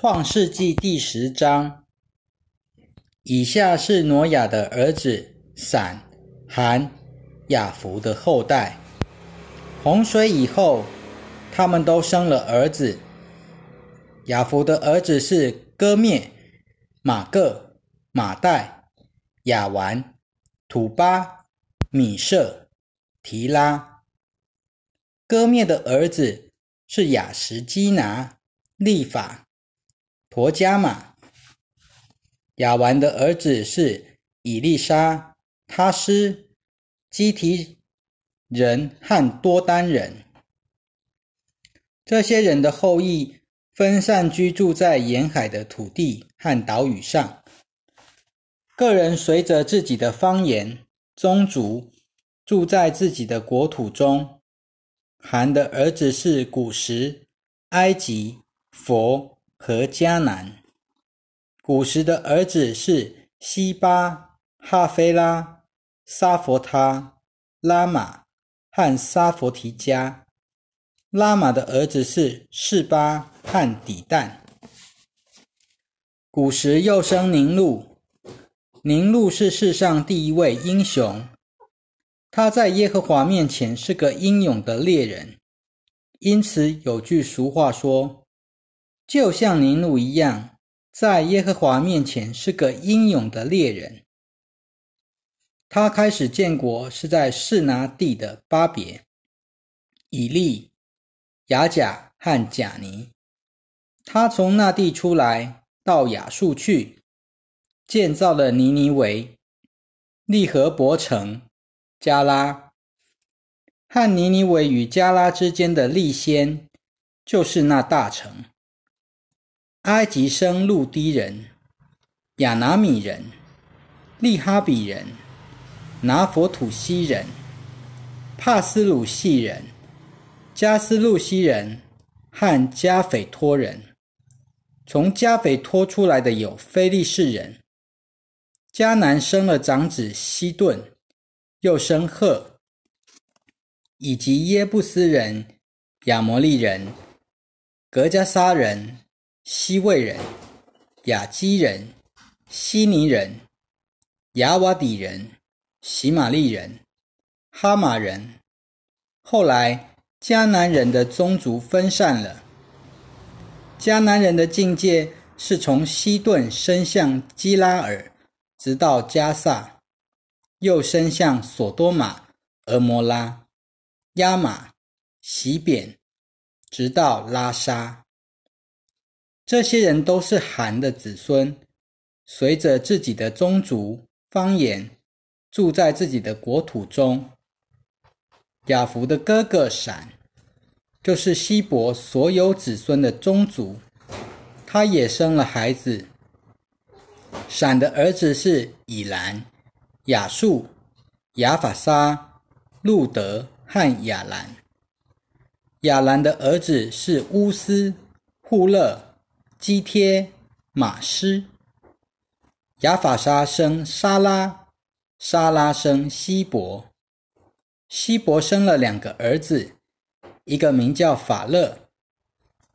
创世纪第十章，以下是挪亚的儿子闪、含、雅弗的后代。洪水以后，他们都生了儿子。雅弗的儿子是哥灭、马各、马代、雅完、土巴、米舍、提拉。哥灭的儿子是雅什基拿、利法。陀加马，亚完的儿子是以利沙、他斯、基提人和多丹人。这些人的后裔分散居住在沿海的土地和岛屿上，个人随着自己的方言、宗族住在自己的国土中。韩的儿子是古时、埃及、佛。和迦南，古时的儿子是西巴、哈菲拉、沙佛他、拉玛和沙佛提加。拉玛的儿子是士巴和底旦。古时又生宁禄，宁禄是世上第一位英雄。他在耶和华面前是个英勇的猎人，因此有句俗话说。就像尼禄一样，在耶和华面前是个英勇的猎人。他开始建国是在士拿地的巴别、以利、雅甲和贾尼。他从那地出来，到亚述去，建造了尼尼维、利和伯城、加拉。和尼尼维与加拉之间的利先，就是那大城。埃及生路低人、亚拿米人、利哈比人、拿佛土西人、帕斯鲁西人、加斯路西人和加斐托人。从加斐托出来的有非利士人。迦南生了长子西顿，又生赫，以及耶布斯人、亚摩利人、格加沙人。西魏人、雅基人、希尼人、雅瓦底人、喜玛利人、哈马人。后来迦南人的宗族分散了。迦南人的境界是从西顿伸向基拉尔，直到加萨，又伸向索多玛、俄摩拉、亚玛、西扁，直到拉沙。这些人都是韩的子孙，随着自己的宗族方言，住在自己的国土中。亚弗的哥哥闪，就是希伯所有子孙的宗族，他也生了孩子。闪的儿子是以兰、亚述、亚法沙、路德和亚兰。亚兰的儿子是乌斯、户勒。基贴、马斯、亚法沙生沙拉，沙拉生希伯，希伯生了两个儿子，一个名叫法勒，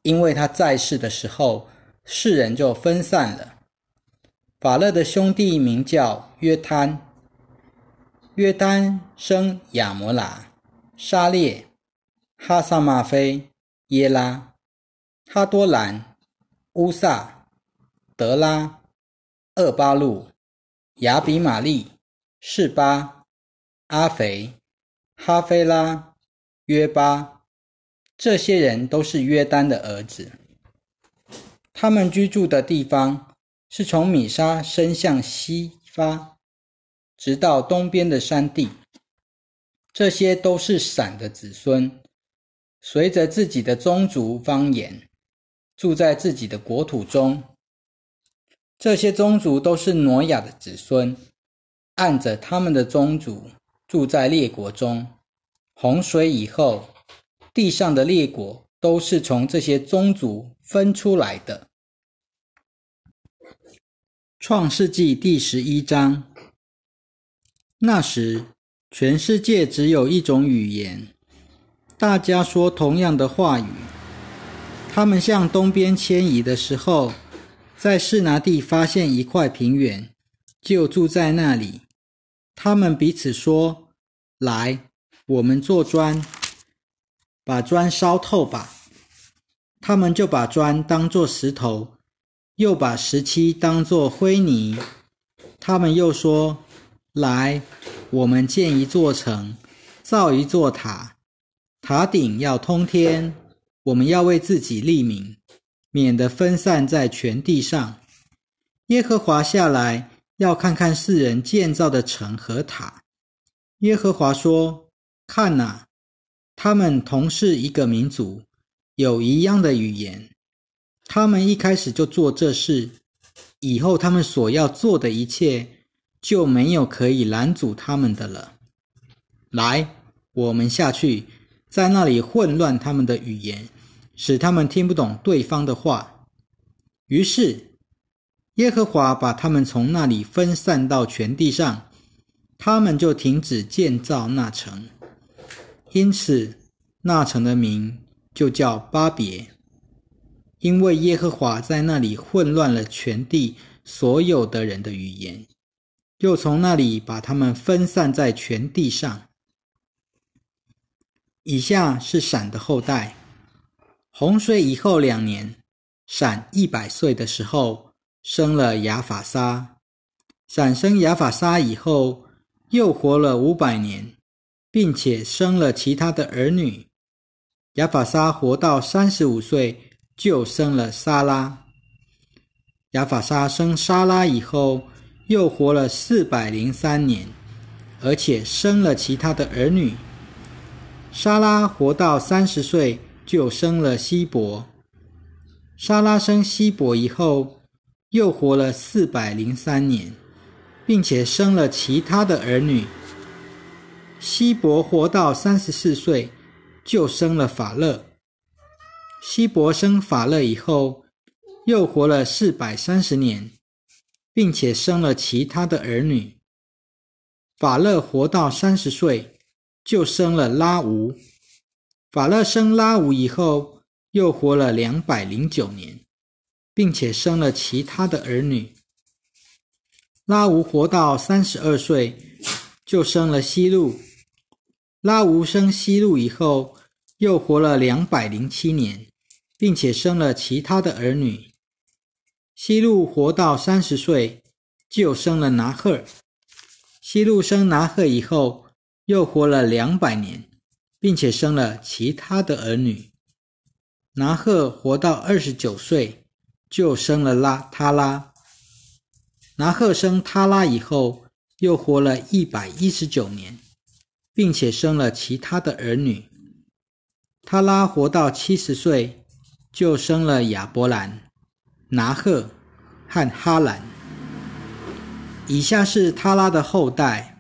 因为他在世的时候，世人就分散了。法勒的兄弟名叫约摊，约摊生亚摩拉、沙列、哈萨玛菲、耶拉、哈多兰。乌萨、德拉、厄巴路、亚比玛利、示巴、阿肥、哈菲拉、约巴，这些人都是约丹的儿子。他们居住的地方是从米沙伸向西发，直到东边的山地。这些都是闪的子孙，随着自己的宗族方言。住在自己的国土中，这些宗族都是挪亚的子孙，按着他们的宗族住在列国中。洪水以后，地上的列国都是从这些宗族分出来的。创世纪第十一章，那时全世界只有一种语言，大家说同样的话语。他们向东边迁移的时候，在士拿地发现一块平原，就住在那里。他们彼此说：“来，我们做砖，把砖烧透吧。”他们就把砖当作石头，又把石漆当作灰泥。他们又说：“来，我们建一座城，造一座塔，塔顶要通天。我们要为自己立名，免得分散在全地上。耶和华下来。”要看看世人建造的城和塔。耶和华说：“看哪，他们同是一个民族，有一样的语言。他们一开始就做这事，以后他们所要做的一切，就没有可以拦阻他们的了。来，我们下去，在那里混乱他们的语言，使他们听不懂对方的话。”于是。耶和华把他们从那里分散到全地上，他们就停止建造那城，因此那城的名就叫巴别，因为耶和华在那里混乱了全地所有的人的语言，又从那里把他们分散在全地上。以下是闪的后代，洪水以后两年，闪一百岁的时候。生了亚法沙，闪生亚法沙以后，又活了五百年，并且生了其他的儿女。亚法沙活到三十五岁，就生了沙拉。亚法沙生沙拉以后，又活了四百零三年，而且生了其他的儿女。沙拉活到三十岁，就生了希伯。沙拉生希伯以后。又活了四百零三年，并且生了其他的儿女。希伯活到三十四岁，就生了法勒。希伯生法勒以后，又活了四百三十年，并且生了其他的儿女。法勒活到三十岁，就生了拉吾。法勒生拉吾以后，又活了两百零九年。并且生了其他的儿女。拉吾活到三十二岁，就生了西路。拉吾生西路以后，又活了两百零七年，并且生了其他的儿女。西路活到三十岁，就生了拿赫。西路生拿赫以后，又活了两百年，并且生了其他的儿女。拿赫活到二十九岁。就生了拉他拉，拿赫生他拉以后，又活了一百一十九年，并且生了其他的儿女。他拉活到七十岁，就生了亚伯兰、拿赫和哈兰。以下是他拉的后代：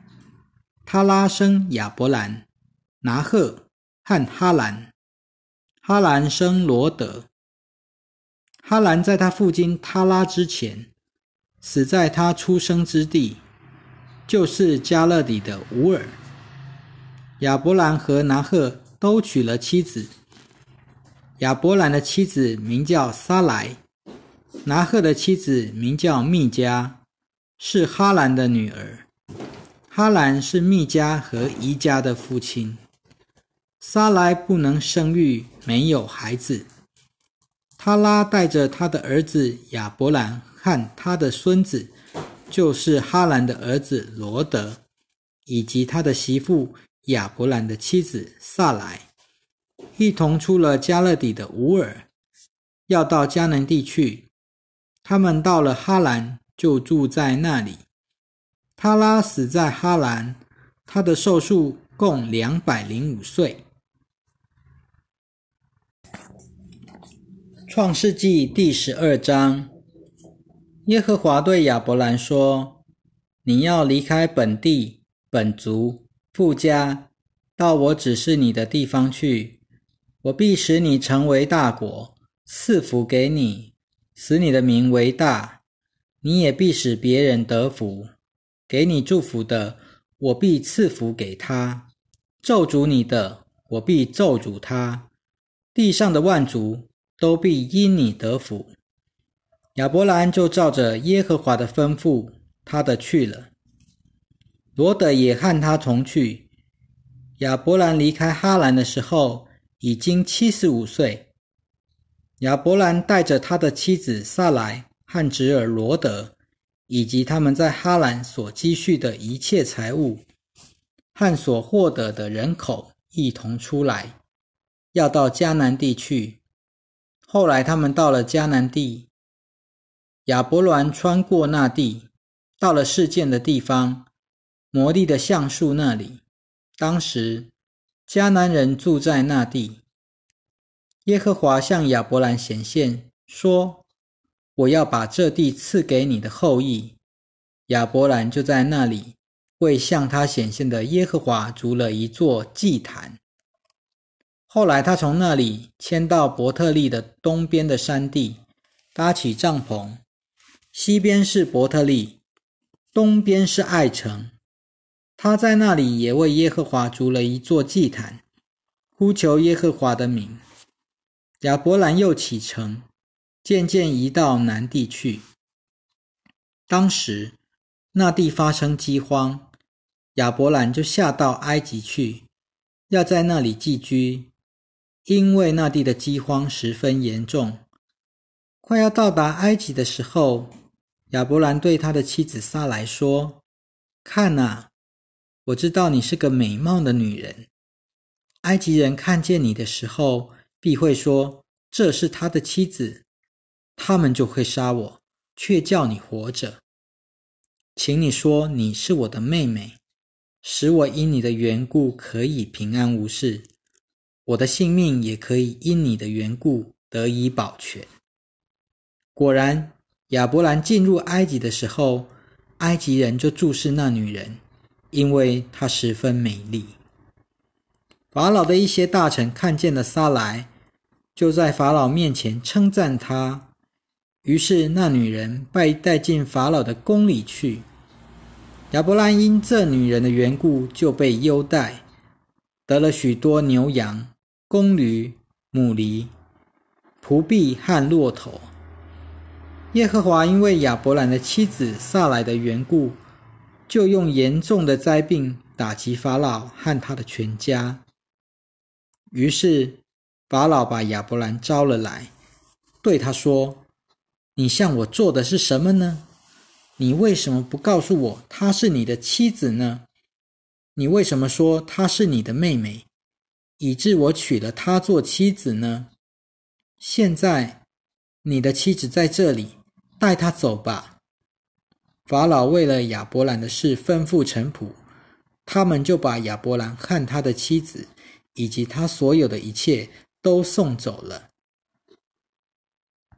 他拉生亚伯兰、拿赫和哈兰，哈兰生罗德。哈兰在他父亲他拉之前，死在他出生之地，就是加勒底的乌尔。亚伯兰和拿赫都娶了妻子。亚伯兰的妻子名叫撒莱，拿赫的妻子名叫密加，是哈兰的女儿。哈兰是密加和宜加的父亲。撒莱不能生育，没有孩子。他拉带着他的儿子亚伯兰和他的孙子，就是哈兰的儿子罗德，以及他的媳妇亚伯兰的妻子萨莱，一同出了加勒底的乌尔，要到迦南地去。他们到了哈兰，就住在那里。他拉死在哈兰，他的寿数共两百零五岁。创世纪第十二章，耶和华对亚伯兰说：“你要离开本地、本族、富家，到我指示你的地方去。我必使你成为大国，赐福给你，使你的名为大。你也必使别人得福。给你祝福的，我必赐福给他；咒诅你的，我必咒诅他。地上的万族。”都必因你得福。”亚伯兰就照着耶和华的吩咐，他的去了。罗德也和他同去。亚伯兰离开哈兰的时候，已经七十五岁。亚伯兰带着他的妻子萨莱和侄儿罗德，以及他们在哈兰所积蓄的一切财物和所获得的人口，一同出来，要到迦南地去。后来他们到了迦南地。亚伯兰穿过那地，到了事件的地方，摩利的橡树那里。当时迦南人住在那地。耶和华向亚伯兰显现，说：“我要把这地赐给你的后裔。”亚伯兰就在那里为向他显现的耶和华筑了一座祭坛。后来他从那里迁到伯特利的东边的山地，搭起帐篷。西边是伯特利，东边是爱城。他在那里也为耶和华筑了一座祭坛，呼求耶和华的名。亚伯兰又启程，渐渐移到南地去。当时那地发生饥荒，亚伯兰就下到埃及去，要在那里寄居，因为那地的饥荒十分严重。快要到达埃及的时候。亚伯兰对他的妻子撒来说：“看呐，我知道你是个美貌的女人。埃及人看见你的时候，必会说这是他的妻子，他们就会杀我，却叫你活着。请你说你是我的妹妹，使我因你的缘故可以平安无事，我的性命也可以因你的缘故得以保全。”果然。亚伯兰进入埃及的时候，埃及人就注视那女人，因为她十分美丽。法老的一些大臣看见了撒来，就在法老面前称赞她。于是那女人被带进法老的宫里去。亚伯兰因这女人的缘故就被优待，得了许多牛羊、公驴、母驴、仆婢和骆驼。耶和华因为亚伯兰的妻子撒来的缘故，就用严重的灾病打击法老和他的全家。于是法老把亚伯兰招了来，对他说：“你向我做的是什么呢？你为什么不告诉我她是你的妻子呢？你为什么说她是你的妹妹，以致我娶了她做妻子呢？现在你的妻子在这里。”带她走吧。法老为了亚伯兰的事吩咐臣仆，他们就把亚伯兰和他的妻子以及他所有的一切都送走了。